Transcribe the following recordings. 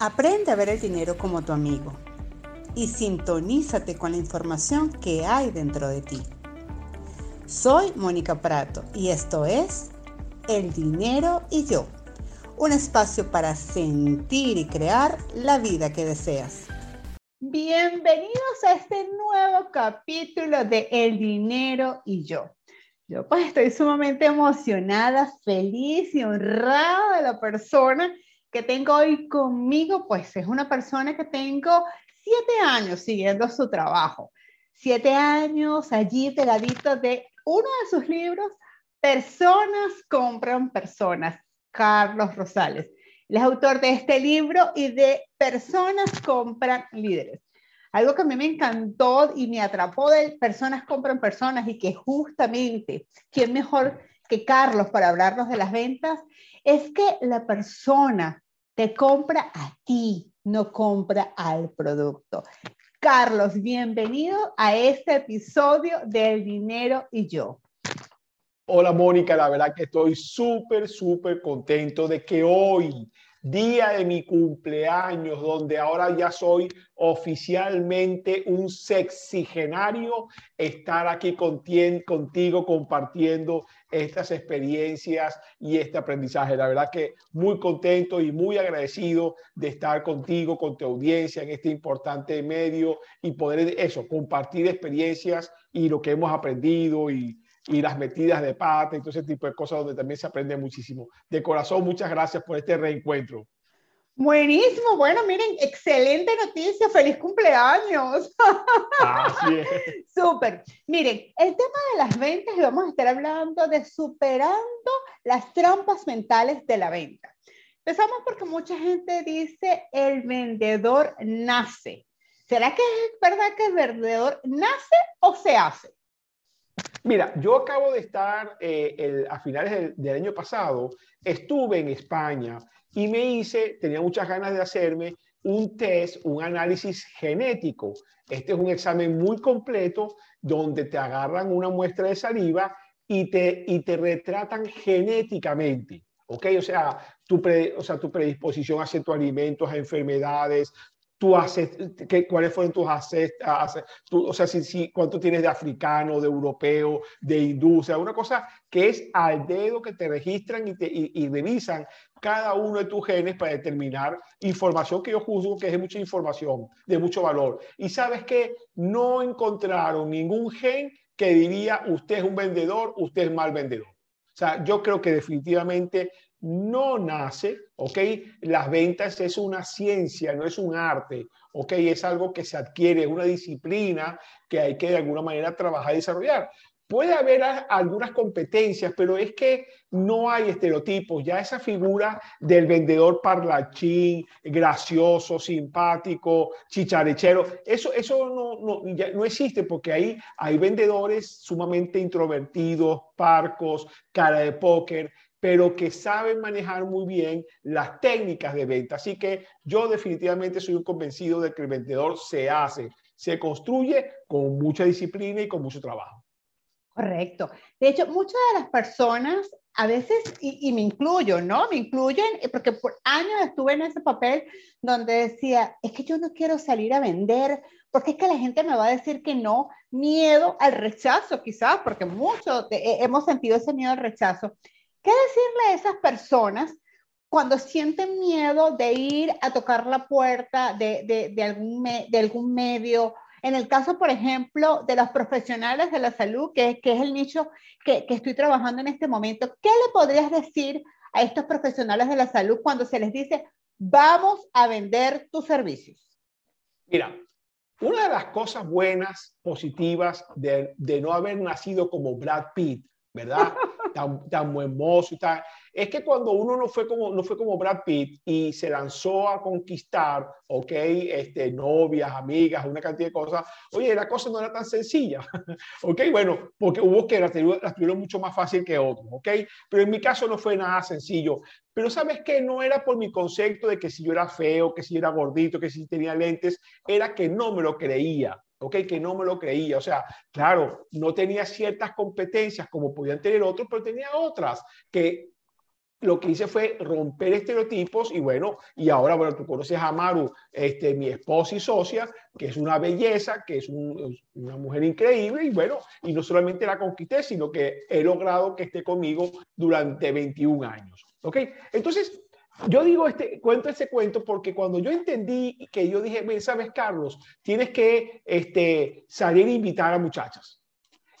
Aprende a ver el dinero como tu amigo y sintonízate con la información que hay dentro de ti. Soy Mónica Prato y esto es El dinero y yo, un espacio para sentir y crear la vida que deseas. Bienvenidos a este nuevo capítulo de El dinero y yo. Yo pues estoy sumamente emocionada, feliz y honrada de la persona que tengo hoy conmigo, pues es una persona que tengo siete años siguiendo su trabajo. Siete años allí pegadito de uno de sus libros, Personas compran personas, Carlos Rosales. Él es autor de este libro y de Personas compran líderes. Algo que a mí me encantó y me atrapó de Personas compran personas y que justamente, ¿quién mejor que Carlos para hablarnos de las ventas? es que la persona te compra a ti, no compra al producto. Carlos, bienvenido a este episodio del dinero y yo. Hola Mónica, la verdad que estoy súper, súper contento de que hoy día de mi cumpleaños, donde ahora ya soy oficialmente un sexigenario, estar aquí contigo compartiendo estas experiencias y este aprendizaje. La verdad que muy contento y muy agradecido de estar contigo, con tu audiencia en este importante medio y poder eso, compartir experiencias y lo que hemos aprendido y y las metidas de pata y todo ese tipo de cosas donde también se aprende muchísimo. De corazón, muchas gracias por este reencuentro. Buenísimo, bueno, miren, excelente noticia, feliz cumpleaños. Así es. Súper. Miren, el tema de las ventas, vamos a estar hablando de superando las trampas mentales de la venta. Empezamos porque mucha gente dice el vendedor nace. ¿Será que es verdad que el vendedor nace o se hace? Mira, yo acabo de estar eh, a finales del, año pasado, estuve en España y me hice, tenía muchas ganas de hacerme un test, un análisis genético. Este es un examen muy completo donde te agarran una muestra de saliva y te, y te retratan genéticamente. ¿ok? O sea, tu, o sea, tu predisposición a ciertos alimentos, a enfermedades, haces, qué, cuáles fueron tus haces, o sea, si, si, cuánto tienes de africano, de europeo, de hindú, o sea, una cosa que es al dedo que te registran y, te, y, revisan cada uno de tus genes para determinar información que yo juzgo que es de mucha información, de mucho valor. Y sabes que no encontraron ningún gen que diría usted es un vendedor, usted es mal vendedor. O sea, yo creo que definitivamente no nace, ¿ok? Las ventas es una ciencia, no es un arte, ¿ok? Es algo que se adquiere, es una disciplina que hay que de alguna manera trabajar y desarrollar. Puede haber algunas competencias, pero es que no hay estereotipos. Ya esa figura del vendedor parlachín, gracioso, simpático, chicharechero, eso, eso no, no, no existe porque ahí hay vendedores sumamente introvertidos, parcos, cara de póker, pero que saben manejar muy bien las técnicas de venta. Así que yo definitivamente soy un convencido de que el vendedor se hace, se construye con mucha disciplina y con mucho trabajo. Correcto. De hecho, muchas de las personas, a veces, y, me incluyo, ¿no? Me incluyen, porque por años estuve en ese papel donde decía, es que yo no quiero salir a vender, porque es que la gente me va a decir que no, miedo al rechazo, quizás, porque muchos hemos sentido ese miedo al rechazo. ¿Qué decirle a esas personas cuando sienten miedo de ir a tocar la puerta de, de, algún, de algún medio? En el caso, por ejemplo, de los profesionales de la salud, que, que es el nicho que, que estoy trabajando en este momento, ¿qué le podrías decir a estos profesionales de la salud cuando se les dice, vamos a vender tus servicios? Mira, una de las cosas buenas, positivas de, de no haber nacido como Brad Pitt, ¿verdad? tan, tan buen mozo y tal. Es que cuando uno no fue como, no fue como Brad Pitt y se lanzó a conquistar, ok, este, novias, amigas, una cantidad de cosas, oye, la cosa no era tan sencilla, ok, bueno, porque hubo que las tuvieron mucho más fácil que otros, ok, pero en mi caso no fue nada sencillo. Pero sabes que no era por mi concepto de que si yo era feo, que si era gordito, que si tenía lentes, era que no me lo creía. ¿Ok? Que no me lo creía. O sea, claro, no tenía ciertas competencias como podían tener otros, pero tenía otras que lo que hice fue romper estereotipos y bueno, y ahora, bueno, tú conoces a Maru, este, mi esposa y socia, que es una belleza, que es una mujer increíble y bueno, y no solamente la conquisté, sino que he logrado que esté conmigo durante 21 años. ¿Ok? Entonces, yo digo este, cuento ese cuento porque cuando yo entendí que yo dije, sabes, Carlos, tienes que este, salir e invitar a muchachas.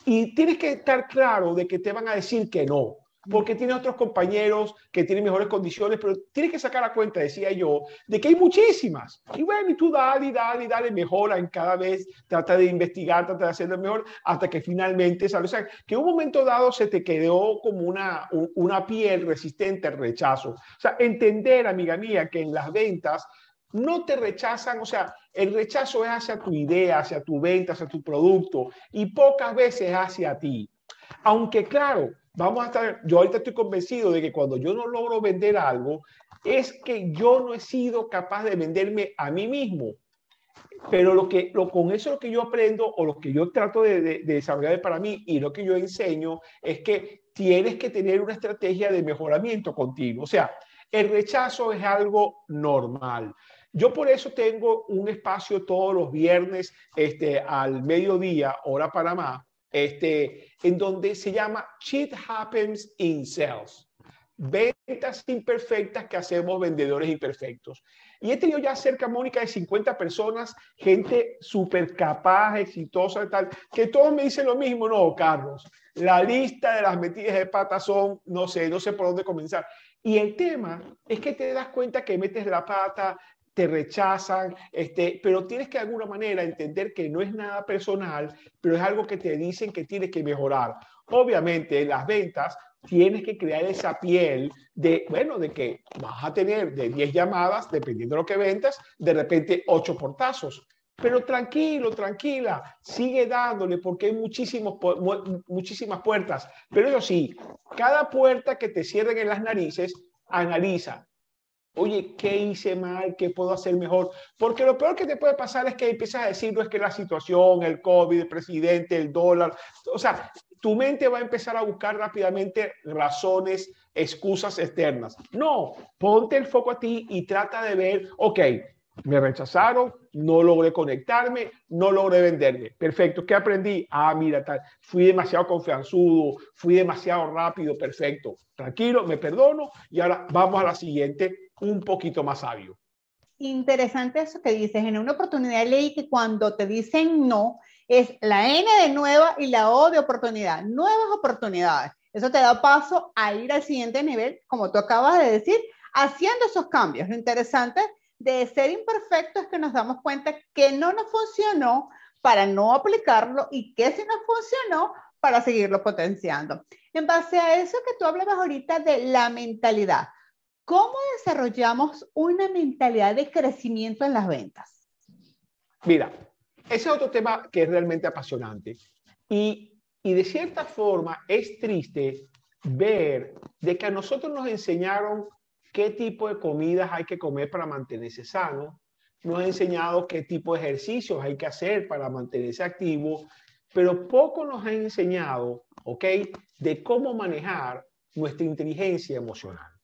Y tienes que estar claro de que te van a decir que no porque tiene otros compañeros que tienen mejores condiciones, pero tiene que sacar a cuenta, decía yo, de que hay muchísimas. Y bueno, y tú dale, dale, dale, mejora en cada vez, trata de investigar, trata de hacerlo mejor, hasta que finalmente sale. O sea, que un momento dado se te quedó como una, una piel resistente al rechazo. O sea, entender, amiga mía, que en las ventas no te rechazan, o sea, el rechazo es hacia tu idea, hacia tu venta, hacia tu producto, y pocas veces hacia ti. Aunque claro, vamos a estar, yo ahorita estoy convencido de que cuando yo no logro vender algo, es que yo no he sido capaz de venderme a mí mismo. Pero lo que, lo, con eso lo que yo aprendo o lo que yo trato de, de, desarrollar para mí y lo que yo enseño es que tienes que tener una estrategia de mejoramiento contigo. O sea, el rechazo es algo normal. Yo por eso tengo un espacio todos los viernes este, al mediodía, hora Panamá, este, en donde se llama Shit Happens in Sales. Ventas imperfectas que hacemos vendedores imperfectos. Y he tenido ya cerca, Mónica, de 50 personas, gente súper capaz, exitosa tal, que todos me dicen lo mismo, no, Carlos. La lista de las metidas de pata son, no sé, no sé por dónde comenzar. Y el tema es que te das cuenta que metes la pata, te rechazan, este, pero tienes que de alguna manera entender que no es nada personal, pero es algo que te dicen que tienes que mejorar. Obviamente, en las ventas tienes que crear esa piel de, bueno, de que vas a tener de 10 llamadas, dependiendo de lo que ventas, de repente 8 portazos. Pero tranquilo, tranquila, sigue dándole porque hay muchísimos, muchísimas puertas. Pero eso sí, cada puerta que te cierren en las narices, analiza Oye, ¿qué hice mal? ¿Qué puedo hacer mejor? Porque lo peor que te puede pasar es que empiezas a decir, no es que la situación, el COVID, el presidente, el dólar, o sea, tu mente va a empezar a buscar rápidamente razones, excusas externas. No, ponte el foco a ti y trata de ver, ok, me rechazaron, no logré conectarme, no logré venderme. Perfecto, ¿qué aprendí? Ah, mira, tal, fui demasiado confianzudo, fui demasiado rápido, perfecto. Tranquilo, me perdono y ahora vamos a la siguiente un poquito más sabio. Interesante eso que dices. En una oportunidad leí que cuando te dicen no, es la N de nueva y la O de oportunidad. Nuevas oportunidades. Eso te da paso a ir al siguiente nivel, como tú acabas de decir, haciendo esos cambios. Lo interesante de ser imperfecto es que nos damos cuenta que no nos funcionó para no aplicarlo y que si nos funcionó para seguirlo potenciando. En base a eso que tú hablabas ahorita de la mentalidad, ¿Cómo desarrollamos una mentalidad de crecimiento en las ventas? Mira, ese es otro tema que es realmente apasionante. Y, y de cierta forma es triste ver de que a nosotros nos enseñaron qué tipo de comidas hay que comer para mantenerse sano, nos han enseñado qué tipo de ejercicios hay que hacer para mantenerse activo, pero poco nos han enseñado, ¿ok?, de cómo manejar nuestra inteligencia emocional.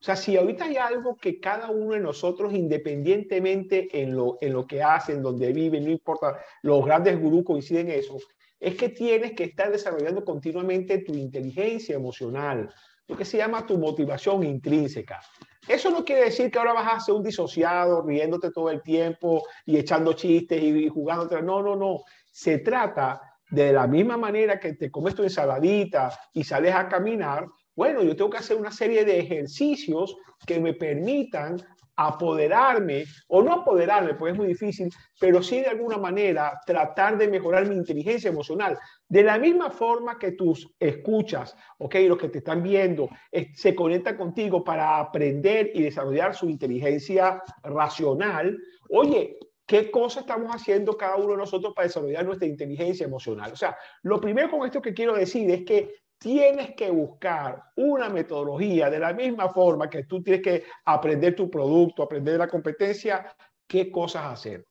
O sea, si ahorita hay algo que cada uno de nosotros, independientemente en lo, en lo que hacen, donde viven, no importa, los grandes gurús coinciden en eso, es que tienes que estar desarrollando continuamente tu inteligencia emocional, lo que se llama tu motivación intrínseca. Eso no quiere decir que ahora vas a ser un disociado, riéndote todo el tiempo y echando chistes y jugando. No, no, no. Se trata de la misma manera que te comes tu ensaladita y sales a caminar, bueno, yo tengo que hacer una serie de ejercicios que me permitan apoderarme, o no apoderarme, porque es muy difícil, pero sí de alguna manera tratar de mejorar mi inteligencia emocional. De la misma forma que tus escuchas, ok, los que te están viendo, eh, se conectan contigo para aprender y desarrollar su inteligencia racional, oye, ¿Qué cosas estamos haciendo cada uno de nosotros para desarrollar nuestra inteligencia emocional? O sea, lo primero con esto que quiero decir es que tienes que buscar una metodología de la misma forma que tú tienes que aprender tu producto, aprender la competencia, qué cosas hacer.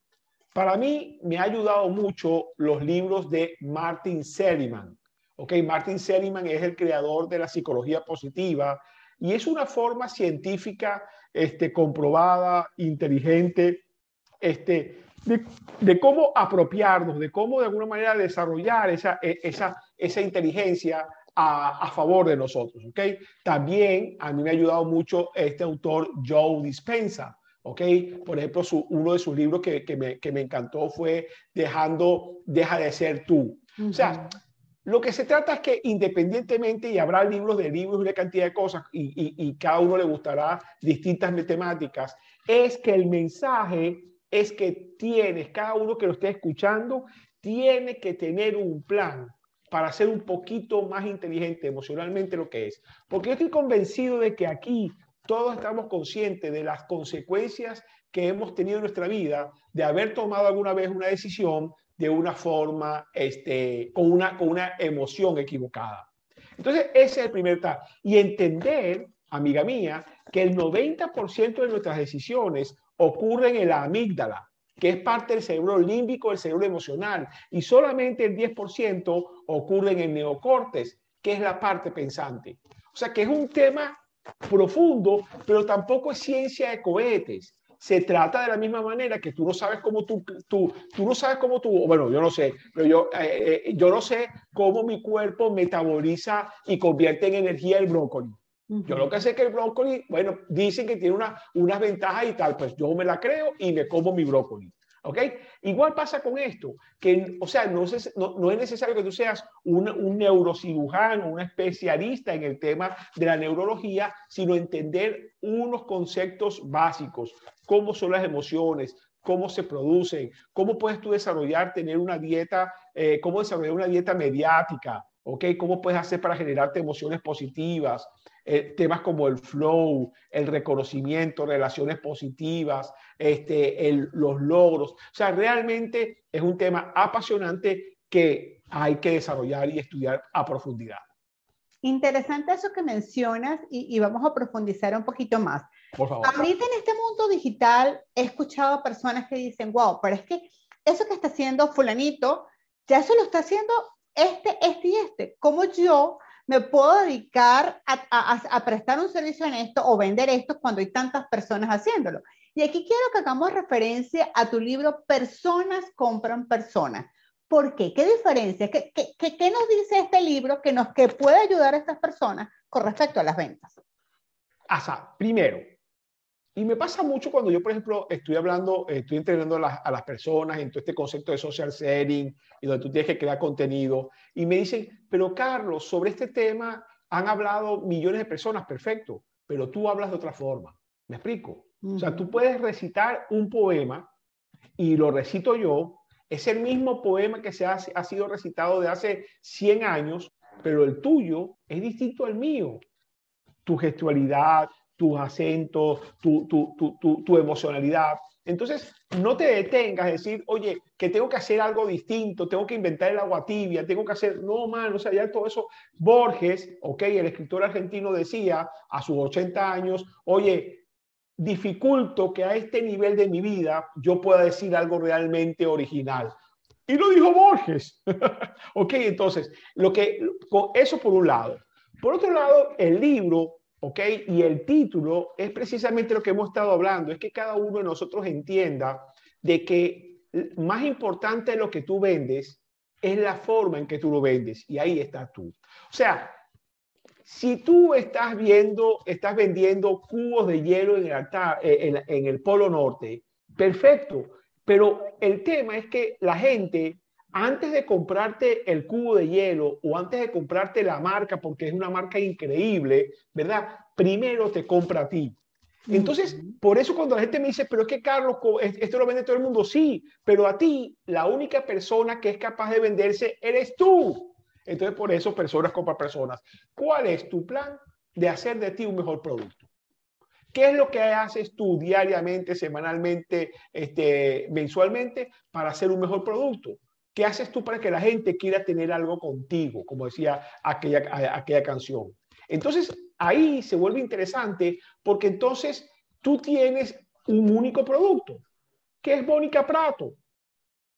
Para mí me ha ayudado mucho los libros de Martin Seligman. Ok, Martin Seligman es el creador de la psicología positiva, y es una forma científica este, comprobada, inteligente, este, de, cómo apropiarnos, de cómo de alguna manera desarrollar esa, e, esa, esa inteligencia a, a, favor de nosotros. ¿okay? También a mí me ha ayudado mucho este autor Joe Dispensa. ¿okay? Por ejemplo, su, uno de sus libros que, que, me, que, me, encantó fue Dejando, Deja de ser tú. O sea, lo que se trata es que independientemente, y habrá libros de libros, una cantidad de cosas, y, y, y cada uno le gustará distintas temáticas, es que el mensaje es que tienes, cada uno que lo esté escuchando, tiene que tener un plan para ser un poquito más inteligente emocionalmente lo que es. Porque yo estoy convencido de que aquí todos estamos conscientes de las consecuencias que hemos tenido en nuestra vida de haber tomado alguna vez una decisión de una forma, este, con, una, con una emoción equivocada. Entonces, ese es el primer tal. Y entender, amiga mía, que el 90% de nuestras decisiones ocurren en la amígdala, que es parte del cerebro límbico, del cerebro emocional, y solamente el 10% ocurre en el neocortes, que es la parte pensante. O sea que es un tema profundo, pero tampoco es ciencia de cohetes. Se trata de la misma manera que tú no sabes cómo tú, tú, tú no sabes cómo tú, bueno, yo no sé, pero yo, eh, eh, yo no sé cómo mi cuerpo metaboliza y convierte en energía el brócoli. Yo lo que sé es que el brócoli, bueno, dicen que tiene una, unas ventajas y tal, pues yo me la creo y me como mi brócoli. ¿Ok? Igual pasa con esto, que, o sea, no, no, no es necesario que tú seas un, un, neurocirujano, un especialista en el tema de la neurología, sino entender unos conceptos básicos, cómo son las emociones, cómo se producen, cómo puedes tú desarrollar, tener una dieta, eh, cómo desarrollar una dieta mediática, ¿ok? ¿Cómo puedes hacer para generarte emociones positivas? Eh, temas como el flow, el reconocimiento, relaciones positivas, este, el, los logros. O sea, realmente es un tema apasionante que hay que desarrollar y estudiar a profundidad. Interesante eso que mencionas y, y, vamos a profundizar un poquito más. Por favor. Ahorita en este mundo digital he escuchado a personas que dicen, wow, pero es que eso que está haciendo fulanito, ya eso lo está haciendo este, este y este. ¿Cómo yo me puedo dedicar a, prestar un servicio en esto o vender esto cuando hay tantas personas haciéndolo. Y aquí quiero que hagamos referencia a tu libro Personas compran personas. ¿Por qué? ¿Qué diferencia? ¿Qué, qué, nos dice este libro que, nos, que puede ayudar a estas personas con respecto a las ventas? Asa, primero, y me pasa mucho cuando yo, por ejemplo, estoy hablando, estoy entrenando a las, a las, personas en todo este concepto de social setting y donde tú tienes que crear contenido y me dicen, pero Carlos, sobre este tema han hablado millones de personas, perfecto, pero tú hablas de otra forma. ¿Me explico? O sea, tú puedes recitar un poema y lo recito yo, es el mismo poema que se ha, ha sido recitado de hace 100 años, pero el tuyo es distinto al mío. Tu gestualidad, tus acentos, tu, tu, tu, tu, emocionalidad. Entonces, no te detengas a decir, oye, que tengo que hacer algo distinto, tengo que inventar el agua tibia, tengo que hacer, no, man, o sea, ya todo eso. Borges, ok, el escritor argentino decía a sus 80 años, oye, dificulto que a este nivel de mi vida yo pueda decir algo realmente original. Y lo dijo Borges. ok, entonces, lo que, eso por un lado. Por otro lado, el libro ¿ok? Y el título es precisamente lo que hemos estado hablando, es que cada uno de nosotros entienda de que más importante de lo que tú vendes es la forma en que tú lo vendes, y ahí estás tú. O sea, si tú estás viendo, estás vendiendo cubos de hielo en el, eh, en, en el Polo Norte, perfecto, pero el tema es que la gente antes de comprarte el cubo de hielo o antes de comprarte la marca, porque es una marca increíble, ¿verdad? Primero te compra a ti. Entonces, por eso cuando la gente me dice, pero es que Carlos, esto lo vende todo el mundo, sí, pero a ti, la única persona que es capaz de venderse eres tú. Entonces, por eso personas compran personas. ¿Cuál es tu plan de hacer de ti un mejor producto? ¿Qué es lo que haces tú diariamente, semanalmente, este, mensualmente para hacer un mejor producto? ¿Qué haces tú para que la gente quiera tener algo contigo? Como decía aquella, aquella canción. Entonces, ahí se vuelve interesante porque entonces tú tienes un único producto, que es Mónica Prato,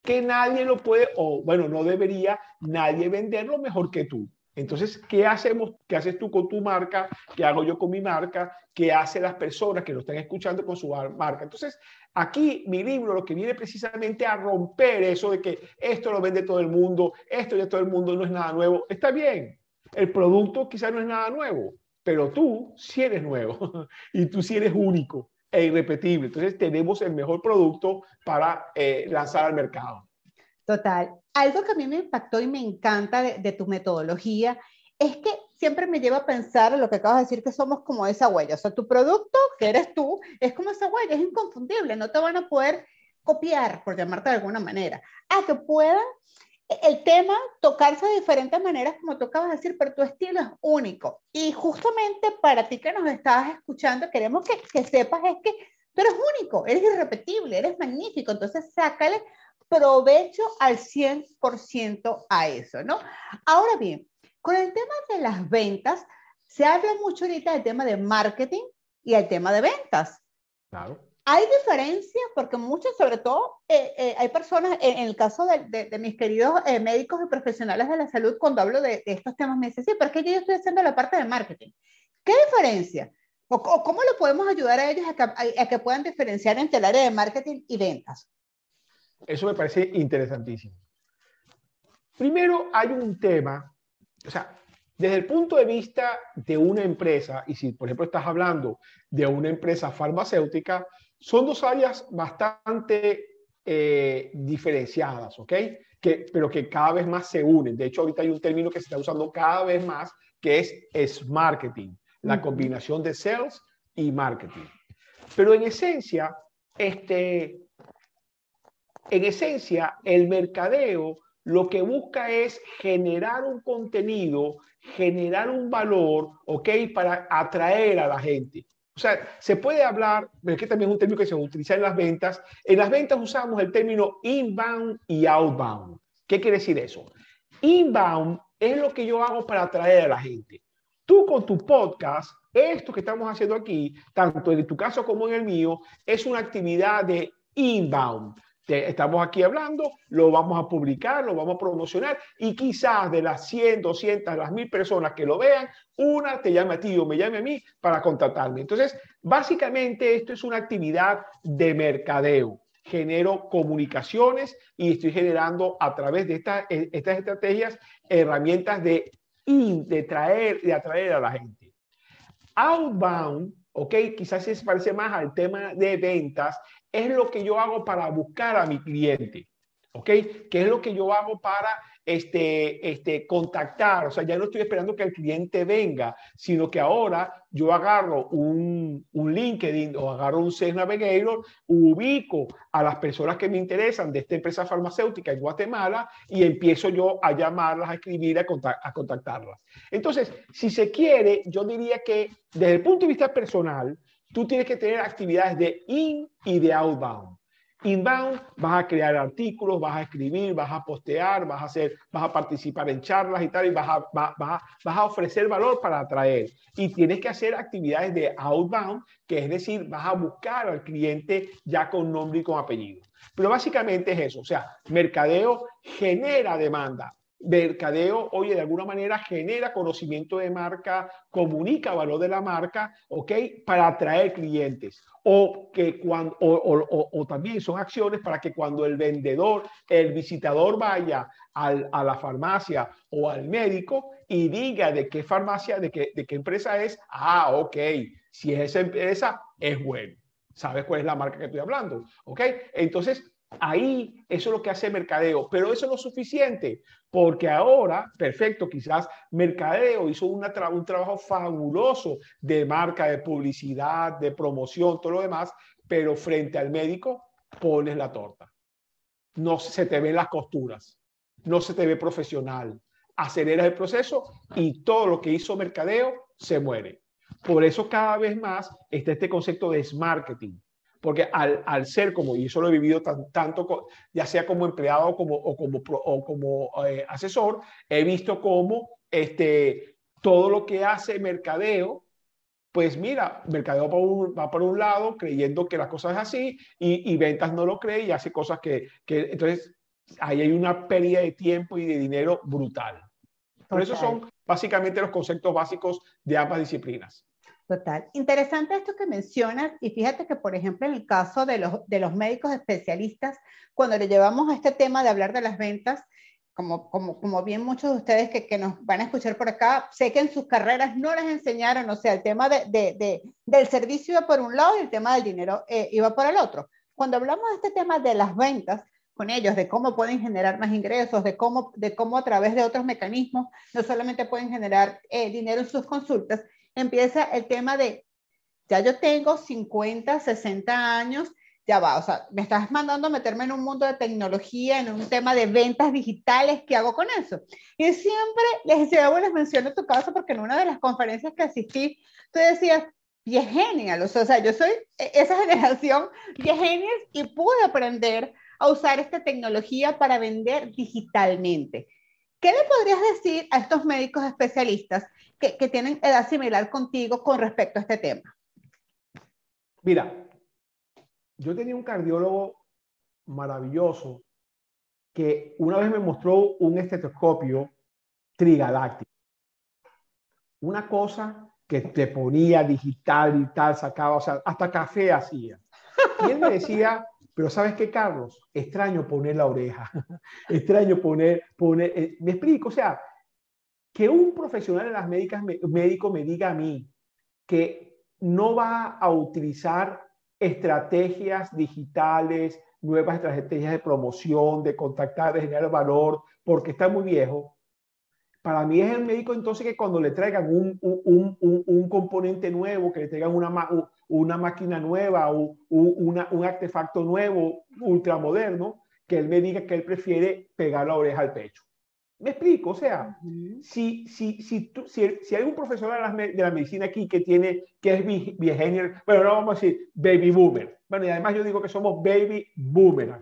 que nadie lo puede, o bueno, no debería nadie venderlo mejor que tú. Entonces, ¿qué hacemos? ¿Qué haces tú con tu marca? ¿Qué hago yo con mi marca? ¿Qué hacen las personas que lo están escuchando con su marca? Entonces, aquí mi libro lo que viene precisamente a romper eso de que esto lo vende todo el mundo, esto ya todo el mundo no es nada nuevo. Está bien, el producto quizás no es nada nuevo, pero tú sí eres nuevo y tú sí eres único e irrepetible. Entonces, tenemos el mejor producto para eh, lanzar al mercado. Total. Algo que a mí me impactó y me encanta de, tu metodología es que siempre me lleva a pensar lo que acabas de decir, que somos como esa huella. O sea, tu producto, que eres tú, es como esa huella, es inconfundible, no te van a poder copiar, por llamarte de alguna manera. A que pueda el tema tocarse de diferentes maneras, como tú de decir, pero tu estilo es único. Y justamente para ti que nos estabas escuchando, queremos que, que sepas es que tú eres único, eres irrepetible, eres magnífico. Entonces, sácale provecho al 100% a eso, ¿no? Ahora bien, con el tema de las ventas, se habla mucho ahorita del tema de marketing y el tema de ventas. Claro. Hay diferencias porque muchos, sobre todo, eh, eh, hay personas, en, el caso de, mis queridos eh, médicos y profesionales de la salud, cuando hablo de, estos temas, me dicen, sí, pero es que yo estoy haciendo la parte de marketing. ¿Qué diferencia? ¿O, cómo lo podemos ayudar a ellos a que puedan diferenciar entre el área de marketing y ventas? Eso me parece interesantísimo. Primero, hay un tema, o sea, desde el punto de vista de una empresa, y si por ejemplo estás hablando de una empresa farmacéutica, son dos áreas bastante eh, diferenciadas, ¿ok? Que, pero que cada vez más se unen. De hecho, ahorita hay un término que se está usando cada vez más, que es, es marketing, la combinación de sales y marketing. Pero en esencia, este, en esencia, el mercadeo lo que busca es generar un contenido, generar un valor, ¿ok? Para atraer a la gente. O sea, se puede hablar, que también es un término que se utiliza en las ventas. En las ventas usamos el término inbound y outbound. ¿Qué quiere decir eso? Inbound es lo que yo hago para atraer a la gente. Tú con tu podcast, esto que estamos haciendo aquí, tanto en tu caso como en el mío, es una actividad de inbound estamos aquí hablando, lo vamos a publicar, lo vamos a promocionar y quizás de las 100, 200, las 1000 personas que lo vean, una te llame a ti o me llame a mí para contactarme. Entonces, básicamente esto es una actividad de mercadeo. Genero comunicaciones y estoy generando a través de eh, estas estrategias herramientas de, de traer, de atraer a la gente. Outbound ¿ok? Quizás se parece más al tema de ventas, es lo que yo hago para buscar a mi cliente, ¿ok? ¿Qué es lo que yo hago para este, este, contactar? O sea, ya no estoy esperando que el cliente venga, sino que ahora yo agarro un, un LinkedIn o agarro un Sales Navigator, ubico a las personas que me interesan de esta empresa farmacéutica en Guatemala y empiezo yo a llamarlas, a escribir, a, a contactarlas. Entonces, si se quiere, yo diría que desde el punto de vista personal, tú tienes que tener actividades de in y de outbound. Inbound, vas a crear artículos, vas a escribir, vas a postear, vas a hacer, vas a participar en charlas y tal, y vas a, vas, a, ofrecer valor para atraer. Y tienes que hacer actividades de outbound, que es decir, vas a buscar al cliente ya con nombre y con apellido. Pero básicamente es eso, o sea, mercadeo genera demanda, mercadeo, oye, de alguna manera genera conocimiento de marca, comunica valor de la marca, ¿ok? Para atraer clientes. O, que cuando, o, también son acciones para que cuando el vendedor, el visitador vaya al, a la farmacia o al médico y diga de qué farmacia, de qué, de qué empresa es, ah, ok, si es esa empresa, es bueno. ¿Sabes cuál es la marca que estoy hablando? ¿Ok? Entonces, Ahí eso es lo que hace mercadeo, pero eso no es suficiente, porque ahora, perfecto, quizás mercadeo hizo un trabajo fabuloso de marca, de publicidad, de promoción, todo lo demás, pero frente al médico pones la torta. No se te ven las costuras, no se te ve profesional, aceleras el proceso y todo lo que hizo mercadeo se muere. Por eso cada vez más está este concepto de marketing porque al, al, ser como, y eso lo he vivido tanto, ya sea como empleado como, o como, o como eh, asesor, he visto cómo este, todo lo que hace mercadeo, pues mira, mercadeo va por un, va por un lado creyendo que la cosa es así y, y, ventas no lo cree y hace cosas que, que, entonces ahí hay una pérdida de tiempo y de dinero brutal. Pero esos son básicamente los conceptos básicos de ambas disciplinas. Total. Interesante esto que mencionas y fíjate que, por ejemplo, en el caso de los, de los médicos especialistas, cuando le llevamos a este tema de hablar de las ventas, como, como, como bien muchos de ustedes que, que, nos van a escuchar por acá, sé que en sus carreras no les enseñaron, o sea, el tema de, de, del servicio iba por un lado y el tema del dinero eh, iba por el otro. Cuando hablamos de este tema de las ventas, con ellos, de cómo pueden generar más ingresos, de cómo, de cómo a través de otros mecanismos no solamente pueden generar eh, dinero en sus consultas, empieza el tema de, ya yo tengo 50, 60 años, ya va, o sea, me estás mandando a meterme en un mundo de tecnología, en un tema de ventas digitales, ¿qué hago con eso? Y siempre les llevo, les menciono tu caso, porque en una de las conferencias que asistí, tú decías, genial, o sea, yo soy e, esa generación genios y pude aprender a usar esta tecnología para vender digitalmente. ¿Qué le podrías decir a estos médicos especialistas que, que tienen edad similar contigo con respecto a este tema? Mira, yo tenía un cardiólogo maravilloso que una vez me mostró un estetoscopio trigaláctico. Una cosa que te ponía digital y tal, sacaba, o sea, hasta café hacía. Y él me decía, pero ¿sabes qué, Carlos? Extraño poner la oreja, extraño poner, eh, me explico, o sea, que un profesional de las médicas, médico me diga a mí que no va a utilizar estrategias digitales, nuevas estrategias de promoción, de contactar, de generar valor, porque está muy viejo. Para mí es el médico entonces que cuando le traigan un, un, un, un componente nuevo, que le traigan una, una máquina nueva o un artefacto nuevo, ultramoderno, que él me diga que él prefiere pegar la oreja al pecho. Me explico, o sea, si, si, si, si, hay un profesor de la, de la, medicina aquí que tiene, que es viejenio, bueno, no vamos a decir baby boomer, bueno, y además yo digo que somos baby boomer.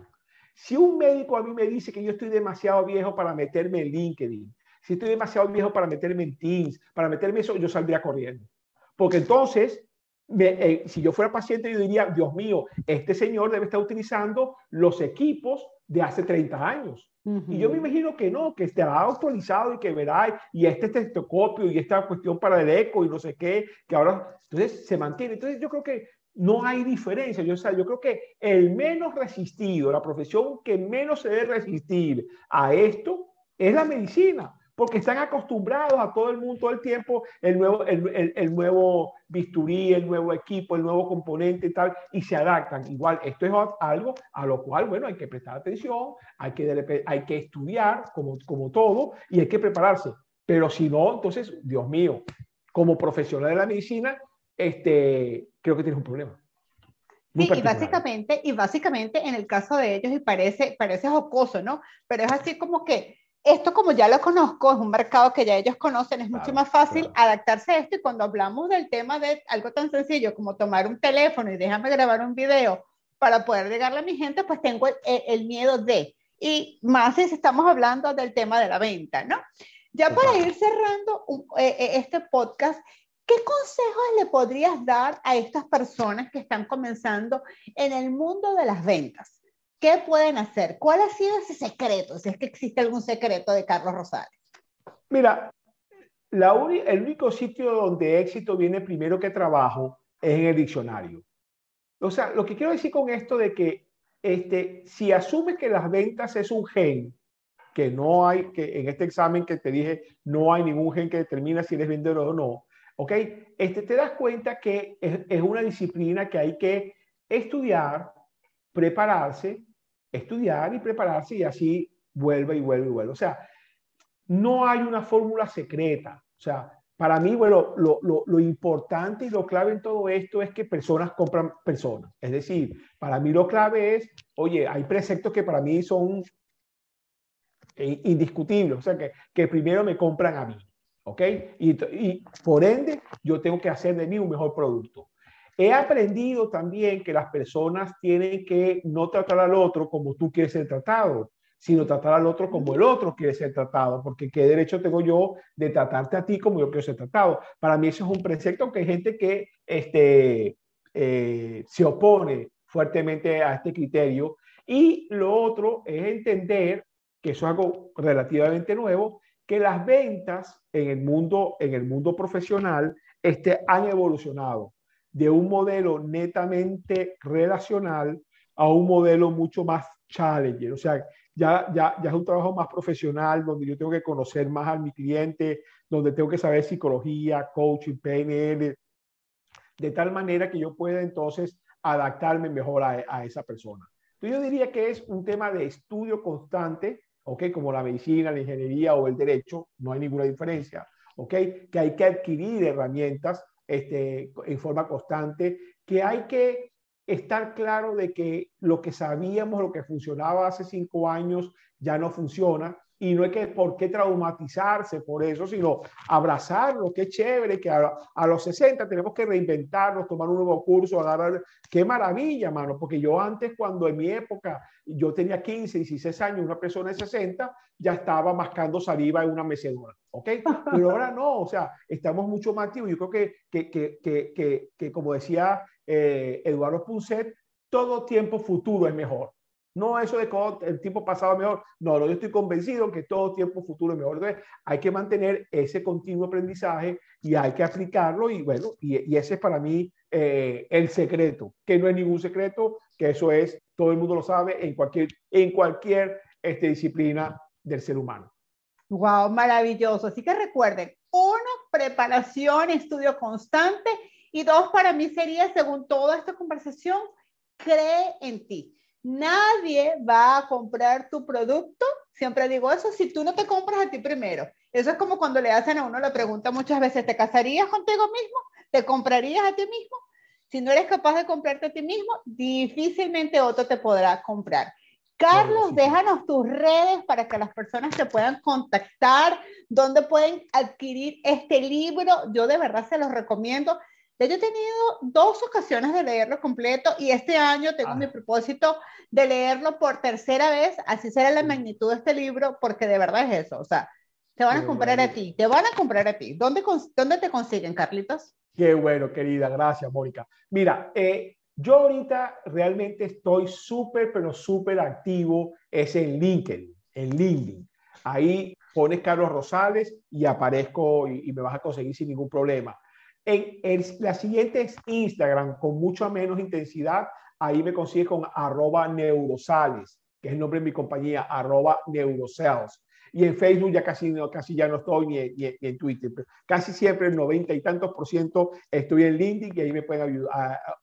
Si un médico a mí me dice que yo estoy demasiado viejo para meterme en LinkedIn, si estoy demasiado viejo para meterme en Teams, para meterme eso, yo saldría corriendo. Porque entonces eh, si yo fuera paciente, yo diría, Dios mío, este señor debe estar utilizando los equipos de hace 30 años. Y yo me imagino que no, que estará actualizado y que verá, y este testocopio y esta cuestión para el eco y no sé qué, que ahora, entonces se mantiene. Entonces yo creo que no hay diferencia. Yo, yo creo que el menos resistido, la profesión que menos se debe resistir a esto es la medicina porque están acostumbrados a todo el mundo todo el tiempo, el nuevo, el, el, nuevo bisturí, el nuevo equipo, el nuevo componente y tal, y se adaptan. Igual, esto es algo a lo cual, bueno, hay que prestar atención, hay que, hay que estudiar como, como todo y hay que prepararse. Pero si no, entonces, Dios mío, como profesional de la medicina, este, creo que tienes un problema. Sí, y básicamente, y básicamente en el caso de ellos, y parece, parece jocoso, ¿no? Pero es así como que esto como ya lo conozco, es un mercado que ya ellos conocen, es mucho más fácil adaptarse a esto y cuando hablamos del tema de algo tan sencillo como tomar un teléfono y déjame grabar un video para poder llegarle a mi gente, pues tengo el, miedo de, y más si estamos hablando del tema de la venta, ¿no? Ya para ir cerrando eh, eh, este podcast, ¿qué consejos le podrías dar a estas personas que están comenzando en el mundo de las ventas? ¿Qué pueden hacer? ¿Cuál ha sido ese secreto? Si es que existe algún secreto de Carlos Rosales. Mira, la el único sitio donde éxito viene primero que trabajo es en el diccionario. O sea, lo que quiero decir con esto de que este, si asumes que las ventas es un gen, que no hay, que en este examen que te dije, no hay ningún gen que determina si eres vendedor o no, ¿ok? Este, te das cuenta que es, es una disciplina que hay que estudiar, prepararse estudiar y prepararse y así vuelve y vuelve y vuelve. O sea, no hay una fórmula secreta. O sea, para mí, bueno, lo, lo, lo, importante y lo clave en todo esto es que personas compran personas. Es decir, para mí lo clave es, oye, hay preceptos que para mí son indiscutibles. O sea, que, que primero me compran a mí. ¿Ok? Y, y por ende, yo tengo que hacer de mí un mejor producto. He aprendido también que las personas tienen que no tratar al otro como tú quieres ser tratado, sino tratar al otro como el otro quiere ser tratado, porque qué derecho tengo yo de tratarte a ti como yo quiero ser tratado. Para mí eso es un precepto, aunque hay gente que este, eh, se opone fuertemente a este criterio. Y lo otro es entender, que eso es algo relativamente nuevo, que las ventas en el mundo, en el mundo profesional este, han evolucionado de un modelo netamente relacional a un modelo mucho más challenger. O sea, ya, ya, ya es un trabajo más profesional, donde yo tengo que conocer más a mi cliente, donde tengo que saber psicología, coaching, PNL, de tal manera que yo pueda entonces adaptarme mejor a, a esa persona. Entonces yo diría que es un tema de estudio constante, ¿ok? Como la medicina, la ingeniería o el derecho, no hay ninguna diferencia, ¿ok? Que hay que adquirir herramientas este, en forma constante, que hay que estar claro de que lo que sabíamos, lo que funcionaba hace cinco años, ya no funciona y no hay que por qué traumatizarse por eso, sino abrazarlo, qué chévere, que a, a, los 60 tenemos que reinventarnos, tomar un nuevo curso, agarrar, qué maravilla, mano, porque yo antes, cuando en mi época, yo tenía 15, 16 años, una persona de 60 ya estaba mascando saliva en una mecedora, ¿ok? Pero ahora no, o sea, estamos mucho más activos. Yo creo que, que, que, que, que como decía eh, Eduardo Punset, todo tiempo futuro es mejor. No eso de que el tiempo pasado es mejor. No, yo estoy convencido que todo tiempo futuro es mejor. Entonces, hay que mantener ese continuo aprendizaje y hay que aplicarlo. Y bueno, y, y ese es para mí eh, el secreto, que no es ningún secreto, que eso es, todo el mundo lo sabe en cualquier, en cualquier este, disciplina del ser humano. Wow, maravilloso. Así que recuerden, uno, preparación, estudio constante. Y dos, para mí sería, según toda esta conversación, cree en ti. Nadie va a comprar tu producto. Siempre digo eso, si tú no te compras a ti primero. Eso es como cuando le hacen a uno la pregunta muchas veces, ¿te casarías contigo mismo? ¿Te comprarías a ti mismo? Si no eres capaz de comprarte a ti mismo, difícilmente otro te podrá comprar. Carlos, déjanos tus redes para que las personas te puedan contactar, dónde pueden adquirir este libro. Yo de verdad se los recomiendo. Ya yo he tenido dos ocasiones de leerlo completo y este año tengo ah. mi propósito de leerlo por tercera vez, así será la magnitud de este libro, porque de verdad es eso, o sea, te van a comprar a ti, te van a comprar a ti. ¿Dónde, dónde te consiguen, Carlitos? Qué bueno, querida, gracias, Mónica. Mira, eh, yo ahorita realmente estoy súper, pero súper activo, es en LinkedIn, en LinkedIn. Ahí pones Carlos Rosales y aparezco y, y me vas a conseguir sin ningún problema. En la siguiente es Instagram con mucha menos intensidad. Ahí me consigue con arroba neurosales, que es el nombre de mi compañía, arroba neurosales. Y en Facebook ya casi, no, casi ya no estoy ni, en Twitter. Pero casi siempre, el 90 y tantos por ciento, estoy en LinkedIn y ahí me pueden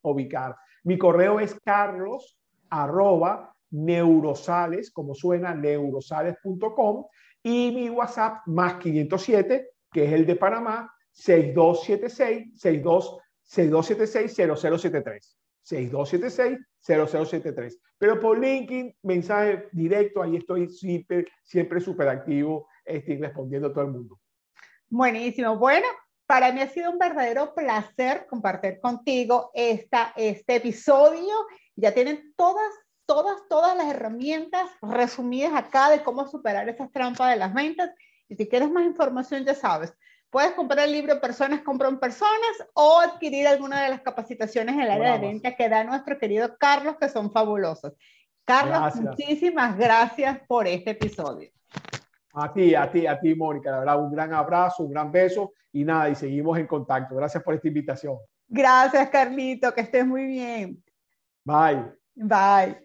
ubicar. Mi correo es carlos arroba neurosales, como suena, neurosales.com. Y mi WhatsApp más 507, que es el de Panamá, 6276 62 6276 0073 6276 0073 pero por LinkedIn mensaje directo ahí estoy siempre siempre súper activo estoy respondiendo a todo el mundo. Buenísimo. Bueno para mí ha sido un verdadero placer compartir contigo esta, este episodio. Ya tienen todas todas todas las herramientas resumidas acá de cómo superar esas trampas de las ventas y si quieres más información ya sabes Puedes comprar el libro Personas compran personas o adquirir alguna de las capacitaciones en el área de venta que da nuestro querido Carlos, que son fabulosos. Carlos, muchísimas gracias por este episodio. A ti, a ti, a ti, Mónica. La verdad, un gran abrazo, un gran beso y nada, y seguimos en contacto. Gracias por esta invitación. Gracias, Carlito, que estés muy bien. Bye. Bye.